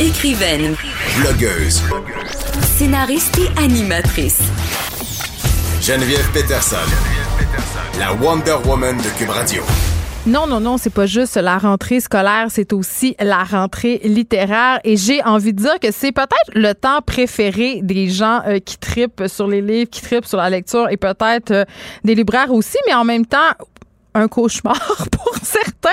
Écrivaine, Blogueuse. scénariste et animatrice. Geneviève Peterson. La Wonder Woman de Cube Radio. Non, non, non, c'est pas juste la rentrée scolaire, c'est aussi la rentrée littéraire. Et j'ai envie de dire que c'est peut-être le temps préféré des gens euh, qui tripent sur les livres, qui tripent sur la lecture et peut-être euh, des libraires aussi, mais en même temps, un cauchemar pour certains.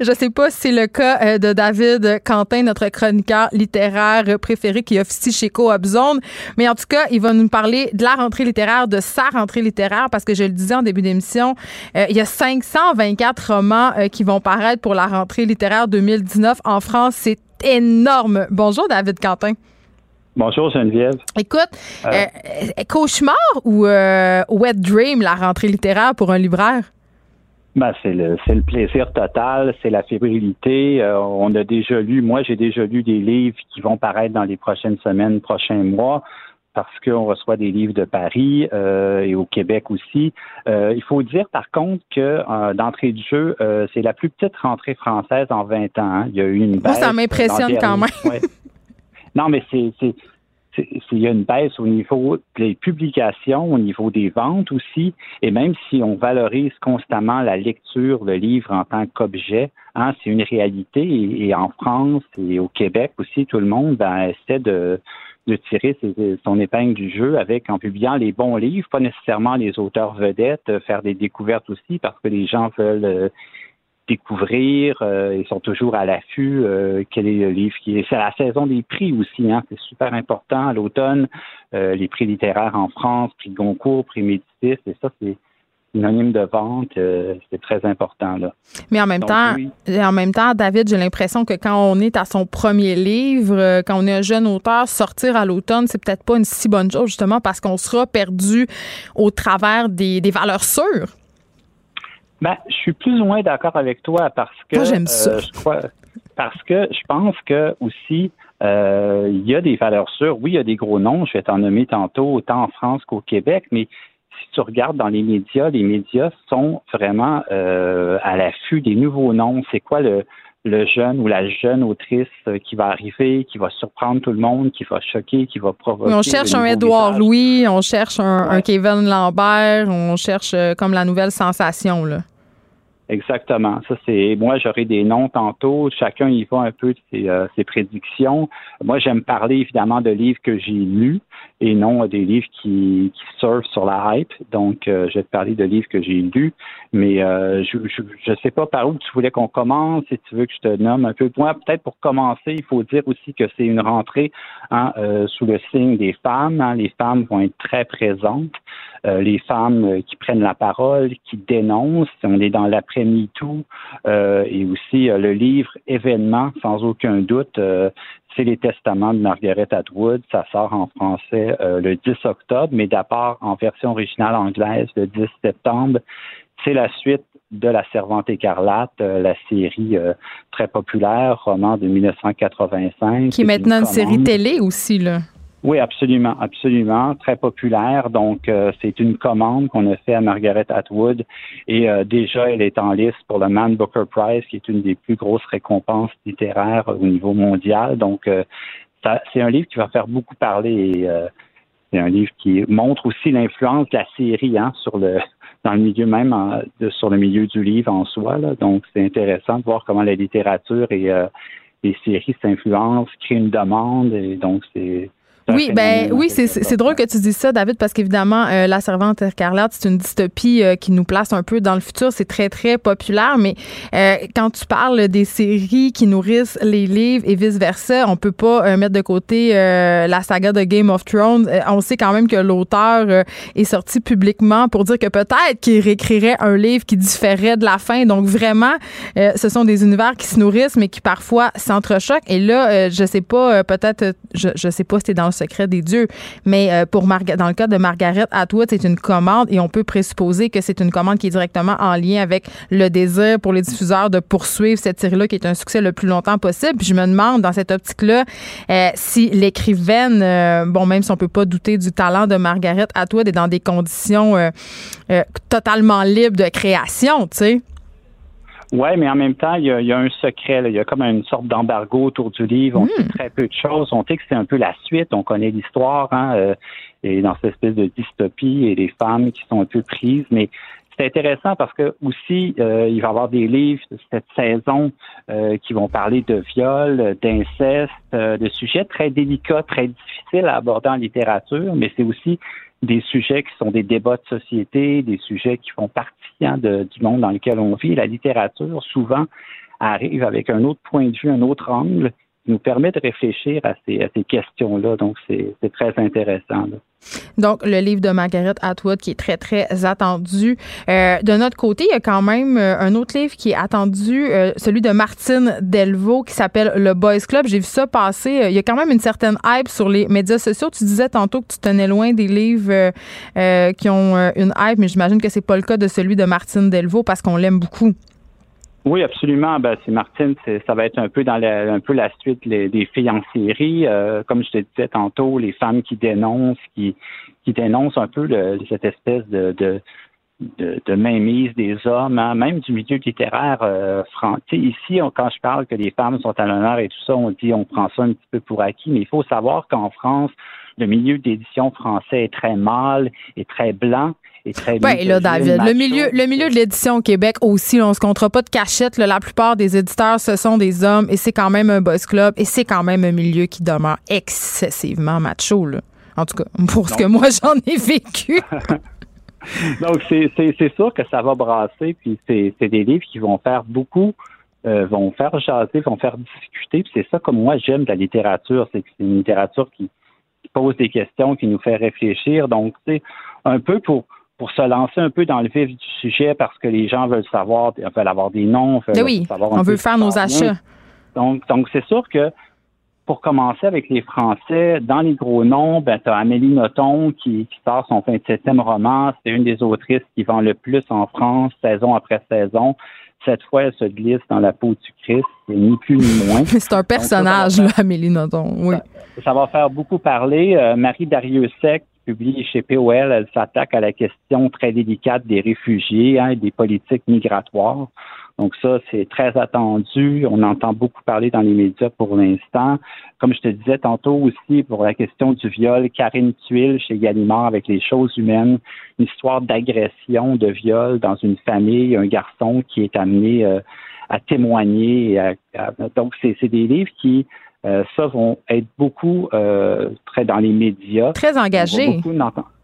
Je sais pas si c'est le cas euh, de David Quentin, notre chroniqueur littéraire préféré qui officie chez Coop Zone. Mais en tout cas, il va nous parler de la rentrée littéraire, de sa rentrée littéraire, parce que je le disais en début d'émission, euh, il y a 524 romans euh, qui vont paraître pour la rentrée littéraire 2019 en France. C'est énorme. Bonjour, David Quentin. Bonjour Geneviève. Écoute, euh, cauchemar ou wet dream, la rentrée littéraire pour un libraire? Ben, c'est le c'est le plaisir total, c'est la fébrilité. Euh, on a déjà lu, moi j'ai déjà lu des livres qui vont paraître dans les prochaines semaines, prochains mois, parce qu'on reçoit des livres de Paris euh, et au Québec aussi. Euh, il faut dire par contre que d'entrée de jeu, c'est la plus petite rentrée française en 20 ans. Hein. Il y a eu une baisse. Moi, ça m'impressionne quand même. Ouais. Non, mais c'est il y a une baisse au niveau des publications, au niveau des ventes aussi, et même si on valorise constamment la lecture, le livre en tant qu'objet, hein, c'est une réalité. Et, en France et au Québec aussi, tout le monde ben, essaie de, de tirer son épingle du jeu avec en publiant les bons livres, pas nécessairement les auteurs vedettes, faire des découvertes aussi parce que les gens veulent euh, découvrir. Euh, ils sont toujours à l'affût. Euh, quel est le livre qui est. C'est la saison des prix aussi. Hein, c'est super important. À l'automne, euh, les prix littéraires en France, prix Goncourt, prix Médicis, et ça, c'est synonyme de vente, c'est très important là. Mais en même temps, en même temps, David, j'ai l'impression que quand on est à son premier livre, quand on est un jeune auteur, sortir à l'automne, c'est peut-être pas une si bonne chose justement parce qu'on sera perdu au travers des, des valeurs sûres. Ben, je suis plus ou moins d'accord avec toi parce que Moi, j'aime ça. Euh, je crois, parce que je pense que aussi euh, il y a des valeurs sûres. Oui, il y a des gros noms. Je vais t'en nommer tantôt, autant en France qu'au Québec, mais si tu regardes dans les médias, les médias sont vraiment euh, à l'affût des nouveaux noms. C'est quoi le, le jeune ou la jeune autrice qui va arriver, qui va surprendre tout le monde, qui va choquer, qui va provoquer. on cherche un Édouard Louis, on cherche un, un, Kevin Lambert, on cherche comme la nouvelle sensation. Là. Exactement. Ça, c'est moi, j'aurai des noms tantôt. Chacun y va un peu de ses, euh, ses prédictions. Moi, j'aime parler évidemment de livres que j'ai lus et non des livres qui, qui surfent sur la hype. Donc, euh, je vais te parler de livres que j'ai lus. Mais euh, je ne sais pas par où tu voulais qu'on commence, si tu veux que je te nomme un peu. Moi, peut-être pour commencer, il faut dire aussi que c'est une rentrée hein, sous le signe des femmes. Hein. Les femmes vont être très présentes. Euh, les femmes euh, qui prennent la parole, qui dénoncent. On est dans l'après-MeToo euh, et aussi le livre événement, sans aucun doute, c'est les testaments de Margaret Atwood. Ça sort en français le 10 octobre, mais d'abord en version originale anglaise le 10 septembre. C'est la suite de La Servante écarlate, la série très populaire, roman de 1985. Qui est maintenant une série télé aussi, là. Oui, absolument, absolument, très populaire. Donc, euh, c'est une commande qu'on a fait à Margaret Atwood et euh, déjà, elle est en liste pour le Man Booker Prize, qui est une des plus grosses récompenses littéraires au niveau mondial. Donc, euh, c'est un livre qui va faire beaucoup parler et c'est un livre qui montre aussi l'influence de la série hein, sur le dans le milieu même de, sur le milieu du livre en soi. Là. Donc, c'est intéressant de voir comment la littérature et les séries s'influencent, créent une demande et donc c'est oui, ben oui, c'est drôle que tu dis ça, David, parce qu'évidemment, euh, La Servante écarlate, c'est une dystopie euh, qui nous place un peu dans le futur. C'est très, très populaire, mais euh, quand tu parles des séries qui nourrissent les livres et vice-versa, on peut pas mettre de côté la saga de Game of Thrones. on sait quand même que l'auteur est sorti publiquement pour dire que peut-être qu'il réécrirait un livre qui différait de la fin. Donc vraiment, ce sont des univers qui se nourrissent, mais qui parfois s'entrechoquent. Et là, je sais pas, peut-être, je, je sais pas si c'est dans le secret des dieux, mais pour dans le cas de Margaret Atwood, c'est une commande et on peut présupposer que c'est une commande qui est directement en lien avec le désir pour les diffuseurs de poursuivre cette série-là qui est un succès le plus longtemps possible. Puis je me demande dans cette optique-là euh, si l'écrivaine, euh, bon même si on peut pas douter du talent de Margaret Atwood, est dans des conditions euh, totalement libres de création, tu sais. Oui, mais en même temps, il y a, un secret. Il y a comme une sorte d'embargo autour du livre. On sait hmm. très peu de choses. On sait que c'est un peu la suite. On connaît l'histoire, hein, et dans cette espèce de dystopie et les femmes qui sont un peu prises. Mais c'est intéressant parce que aussi, euh, il va y avoir des livres de cette saison euh, qui vont parler de viol, d'inceste, euh, de sujets très délicats, très difficiles à aborder en littérature, mais c'est aussi des sujets qui sont des débats de société, des sujets qui font partie hein, du monde dans lequel on vit. La littérature, souvent, arrive avec un autre point de vue, un autre angle, nous permet de réfléchir à ces, questions-là. Donc, c'est très intéressant. Donc, le livre de Margaret Atwood qui est très, très attendu. Euh, de notre côté, il y a quand même euh, un autre livre qui est attendu, euh, celui de Martine Delvaux qui s'appelle Le Boys Club. J'ai vu ça passer. Il y a quand même une certaine hype sur les médias sociaux. Tu disais tantôt que tu tenais loin des livres qui ont une hype, mais j'imagine que c'est pas le cas de celui de Martine Delvaux parce qu'on l'aime beaucoup. Oui, absolument. Ben, c'est Martine, ça va être un peu dans la, un peu la suite des filles en série. Euh, comme je te disais tantôt, les femmes qui dénoncent, qui, qui dénoncent un peu cette espèce de, de, de, mainmise des hommes, hein, même du milieu littéraire euh, français. Ici, quand je parle que les femmes sont à l'honneur et tout ça, on dit on prend ça un petit peu pour acquis, mais il faut savoir qu'en France, le milieu d'édition français est très mâle et très blanc. Et très oui, là, David, le milieu, le milieu de l'édition au Québec aussi, on se comptera pas de cachette. la plupart des éditeurs, ce sont des hommes et c'est quand même un boss club et c'est quand même un milieu qui demeure excessivement macho. Là. En tout cas, pour ce que moi j'en ai vécu. Donc, c'est sûr que ça va brasser, puis c'est des livres qui vont faire beaucoup, euh, vont faire jaser, vont faire discuter, puis c'est ça comme moi j'aime la littérature, c'est que c'est une littérature qui, pose des questions, qui nous fait réfléchir. Donc, c'est un peu pour pour se lancer un peu dans le vif du sujet parce que les gens veulent savoir, veulent avoir des noms, veulent oui, savoir on veut faire nos achats. Donc, donc c'est sûr que pour commencer avec les Français, dans les gros noms, ben, tu as Amélie Nothomb qui, qui sort son 27e roman. C'est une des autrices qui vend le plus en France, saison après saison. Cette fois, elle se glisse dans la peau du Christ, ni plus ni moins. C'est un personnage, là, Amélie Nothomb, oui. Ça, va faire beaucoup parler. Euh, Marie Dariussec, publie chez POL, elle s'attaque à la question très délicate des réfugiés hein, et des politiques migratoires. Donc ça, c'est très attendu. On entend beaucoup parler dans les médias pour l'instant. Comme je te disais tantôt aussi, pour la question du viol, Karine Tuile chez Gallimard avec les choses humaines, une histoire d'agression, de viol dans une famille, un garçon qui est amené euh, à témoigner. donc, c'est des livres qui euh, ça vont être beaucoup euh, très dans les médias. Très engagés.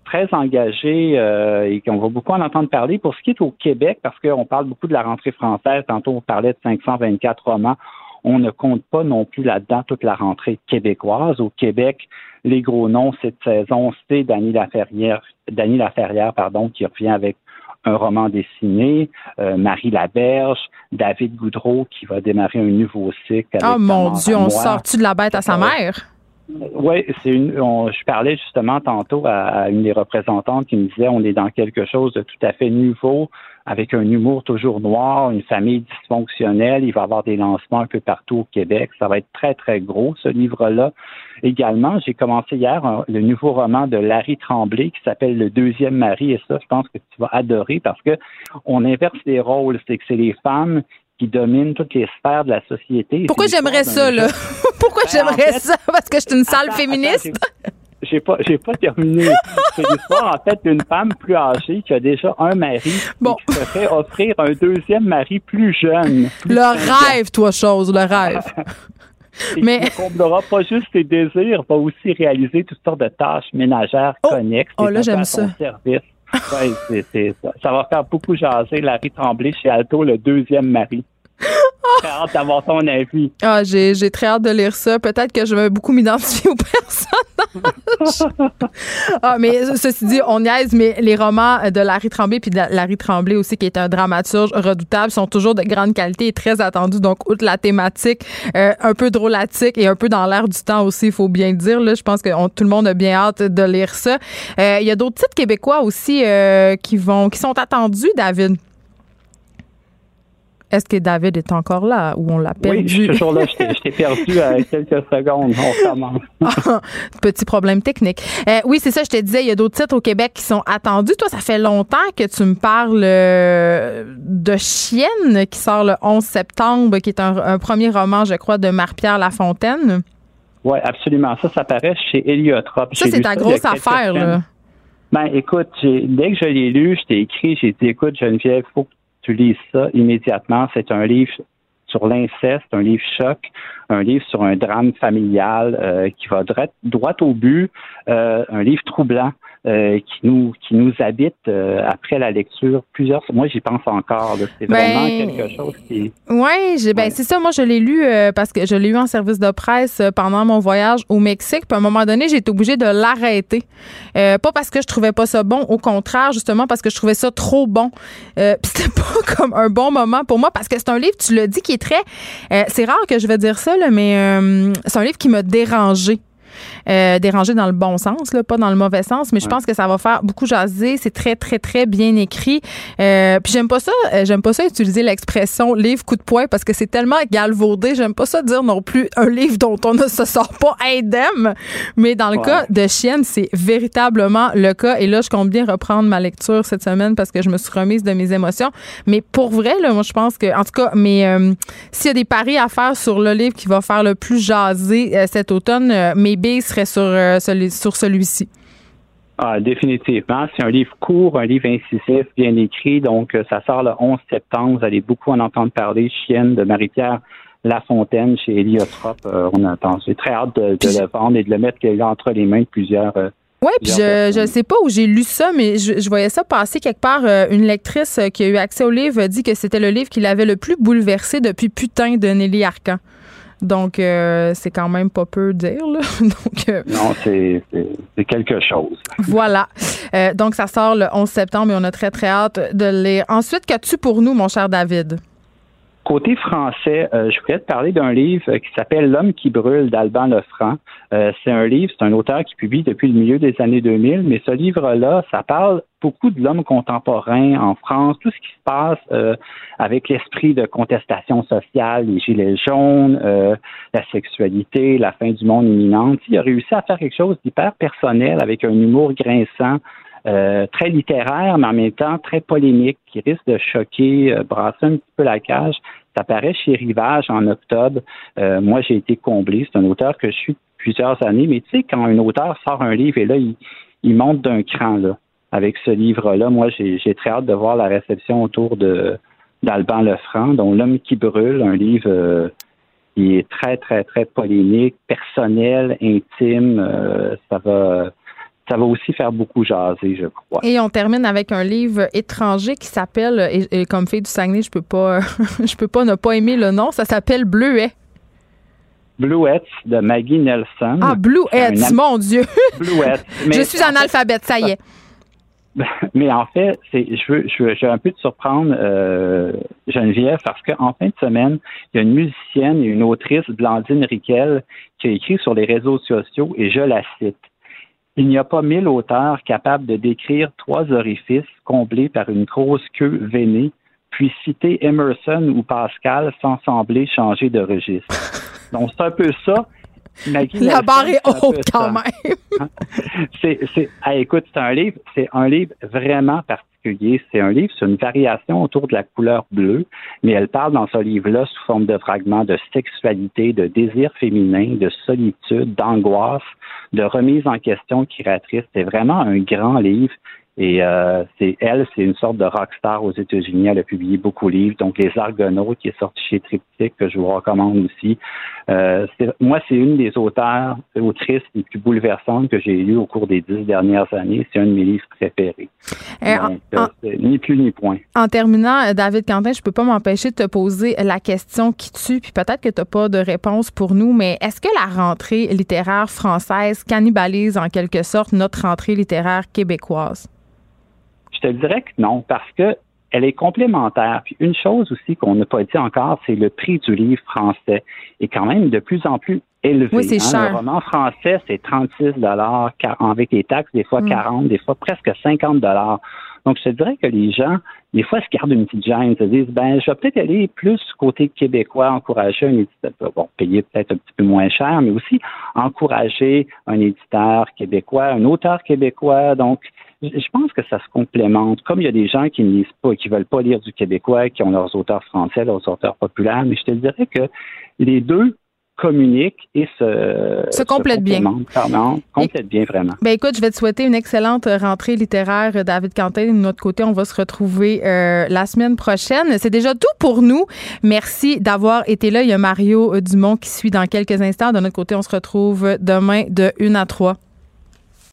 Très engagés euh, et qu'on va beaucoup en entendre parler. Pour ce qui est au Québec, parce qu'on parle beaucoup de la rentrée française, tantôt on parlait de 524 romans, on ne compte pas non plus là-dedans toute la rentrée québécoise. Au Québec, les gros noms cette saison, c'est Dany Laferrière, Dany Laferrière, pardon, qui revient avec un roman dessiné, euh, Marie Laberge, David Goudreau qui va démarrer un nouveau cycle. Oh mon Dieu, on sort-tu de la bête à sa mère? Oui, c'est une. je parlais justement tantôt à, une des représentantes qui me disait on est dans quelque chose de tout à fait nouveau, avec un humour toujours noir, une famille dysfonctionnelle. Il va y avoir des lancements un peu partout au Québec. Ça va être très très gros ce livre-là. Également, j'ai commencé hier le nouveau roman de Larry Tremblay qui s'appelle Le deuxième mari et ça, je pense que tu vas adorer parce que on inverse les rôles. C'est que c'est les femmes qui domine toutes les sphères de la société. Pourquoi j'aimerais ça, là? Pourquoi ben, j'aimerais ça? Parce que je suis une salle féministe? j'ai pas j'ai pas terminé. C'est l'histoire en fait d'une femme plus âgée qui a déjà un mari bon. qui se fait offrir un deuxième mari plus jeune. le rêve, toi chose, le rêve. mais ne comblera pas juste tes désirs, va aussi réaliser toutes sortes de tâches ménagères oh! connexes. Oh là, j'aime ça. Service. Ouais, ça. va faire beaucoup jaser Larry Tremblay chez Alto, le deuxième mari. Très hâte d'avoir ton avis. Ah, j'ai, j'ai très hâte de lire ça. Peut-être que je vais beaucoup m'identifier aux personnages. ah, mais ceci dit, on niaise, mais les romans de Larry Tremblay, puis de Larry Tremblay aussi, qui est un dramaturge redoutable, sont toujours de grande qualité et très attendus. Donc, outre la thématique, euh, un peu drôlatique et un peu dans l'air du temps aussi, il faut bien le dire. Là, je pense que tout le monde a bien hâte de lire ça. Euh, il y a d'autres titres québécois aussi euh, qui vont, qui sont attendus, David. Est-ce que David est encore là ou on l'a perdu? Oui, je suis toujours là. Je t'ai perdu à quelques secondes. On commence. Petit problème technique. Euh, oui, c'est ça, je te disais, il y a d'autres titres au Québec qui sont attendus. Toi, ça fait longtemps que tu me parles euh, de Chienne qui sort le 11 septembre, qui est un, premier roman, je crois, de Marie-Pierre Lafontaine. Oui, absolument. Ça, ça paraît chez Héliotrope. Ça, c'est ta grosse affaire, là. Ben, écoute, dès que je l'ai lu, je t'ai écrit, j'ai dit, écoute, Geneviève, il faut que tu lis ça immédiatement. C'est un livre sur l'inceste, un livre choc, un livre sur un drame familial euh, qui va droit, droit au but, euh, un livre troublant. Euh, qui nous qui nous habite euh, après la lecture. Plusieurs moi j'y pense encore c'est vraiment ben, quelque chose qui ouais, ben c'est ça. Moi je l'ai lu euh, parce que je l'ai lu en service de presse pendant mon voyage au Mexique. Puis à un moment donné j'ai été obligée de l'arrêter. Pas parce que je trouvais pas ça bon au contraire justement parce que je trouvais ça trop bon. Puis c'était pas comme un bon moment pour moi parce que c'est un livre tu l'as dit qui est très c'est rare que je vais dire ça là, mais c'est un livre qui m'a dérangé euh, dérangé dans le bon sens, là, pas dans le mauvais sens, mais je pense que ça va faire beaucoup jaser. C'est très, très, très bien écrit. Euh, puis j'aime pas ça, euh, j'aime pas ça utiliser l'expression livre coup de poing parce que c'est tellement galvaudé. J'aime pas ça dire non plus un livre dont on ne se sort pas indemne. Mais dans le cas de Chienne, c'est véritablement le cas. Et là, je compte bien reprendre ma lecture cette semaine parce que je me suis remise de mes émotions. Mais pour vrai, là, moi, je pense que, en tout cas, mais euh, s'il y a des paris à faire sur le livre qui va faire le plus jaser cet automne, billes sur, euh, sur celui-ci? Ah, définitivement. C'est un livre court, un livre incisif, bien écrit. Donc, euh, ça sort le 11 septembre. Vous allez beaucoup en entendre parler. Chienne de Marie-Pierre Lafontaine chez Héliotrope. Euh, on attend. J'ai très hâte de, le vendre et de le mettre entre les mains de plusieurs. oui, puis je ne sais pas où j'ai lu ça, mais je, voyais ça passer quelque part. une lectrice qui a eu accès au livre dit que c'était le livre qui l'avait le plus bouleversé depuis Putain de Nelly Arcan. Donc, euh, c'est quand même pas peu dire. Là. donc, euh, non, c'est quelque chose. voilà. Euh, donc, ça sort le 11 septembre et on a très, très hâte de lire. Ensuite, qu'as-tu pour nous, mon cher David? Côté français, euh, je voulais te parler d'un livre qui s'appelle L'homme qui brûle d'Alban Lefranc. Euh, c'est un livre, c'est un auteur qui publie depuis le milieu des années 2000, mais ce livre-là, ça parle beaucoup de l'homme contemporain en France, tout ce qui se passe euh, avec l'esprit de contestation sociale, les gilets jaunes, la sexualité, la fin du monde imminente. Il a réussi à faire quelque chose d'hyper personnel avec un humour grinçant, euh, très littéraire, mais en même temps très polémique, qui risque de choquer, euh, brasser un petit peu la cage. Ça paraît chez Rivage en octobre. Euh, moi, j'ai été comblé. C'est un auteur que je suis plusieurs années. Mais tu sais, quand un auteur sort un livre et là, il, monte d'un cran là, avec ce livre-là, moi, j'ai très hâte de voir la réception autour de d'Alban Lefranc, dont L'homme qui brûle, un livre qui est très, très, très polémique, personnel, intime. ça va ça va aussi faire beaucoup jaser, je crois. Et on termine avec un livre étranger qui s'appelle, et, comme fille du Saguenay, je peux pas, je peux pas ne pas aimer le nom, ça s'appelle Bleuet. Bluets de Maggie Nelson. Ah, Bluets, mon Dieu. Bluets. je suis analphabète, ça y est. Mais en fait, c'est, je veux, je veux, un peu te surprendre, euh, Geneviève, parce qu'en fin de semaine, il y a une musicienne et une autrice, Blandine Riquel, qui a écrit sur les réseaux sociaux, et je la cite. Il n'y a pas mille auteurs capables de décrire trois orifices comblés par une grosse queue veinée, puis citer Emerson ou Pascal sans sembler changer de registre. Donc, c'est un peu ça. La barre est haute quand même. c'est, c'est, écoute, c'est un livre, c'est un livre vraiment particulier. C'est un livre sur une variation autour de la couleur bleue, mais elle parle dans ce livre-là sous forme de fragments de sexualité, de désir féminin, de solitude, d'angoisse, de remise en question créatrice. C'est vraiment un grand livre Et euh, c'est elle, c'est une sorte de rockstar aux États-Unis. Elle a publié beaucoup de livres, donc Les Argonautes, qui est sorti chez Triptyque, que je vous recommande aussi. Euh, moi, c'est une des auteurs, autrices les plus bouleversantes que j'ai lues au cours des dix dernières années. C'est un de mes livres préférés. Euh, donc, ni plus ni point. En terminant, David Quentin, je peux pas m'empêcher de te poser la question qui tue, puis peut-être que tu n'as pas de réponse pour nous, mais est-ce que la rentrée littéraire française cannibalise en quelque sorte notre rentrée littéraire québécoise? Je te dirais que non, parce que elle est complémentaire. Puis une chose aussi qu'on n'a pas dit encore, c'est le prix du livre français est quand même de plus en plus élevé. Oui, c'est hein. cher. Roman français, c'est 36 dollars avec les taxes, des fois 40, mm. des fois presque 50 dollars. Donc, je te dirais que les gens, des fois, se gardent une petite gêne, se disent, ben, je vais peut-être aller plus côté québécois, encourager un éditeur, bon, payer peut-être un petit peu moins cher, mais aussi encourager un éditeur québécois, un auteur québécois. Donc, je pense que ça se complémente. Comme il y a des gens qui ne lisent pas, qui veulent pas lire du québécois, qui ont leurs auteurs français, leurs auteurs populaires, mais je te dirais que les deux communiquent et se, se complètent bien. complètent bien vraiment. Ben écoute, je vais te souhaiter une excellente rentrée littéraire, David Quentin. De notre côté, on va se retrouver euh, la semaine prochaine. C'est déjà tout pour nous. Merci d'avoir été là. Il y a Mario Dumont qui suit dans quelques instants. De notre côté, on se retrouve demain de 1 à 3.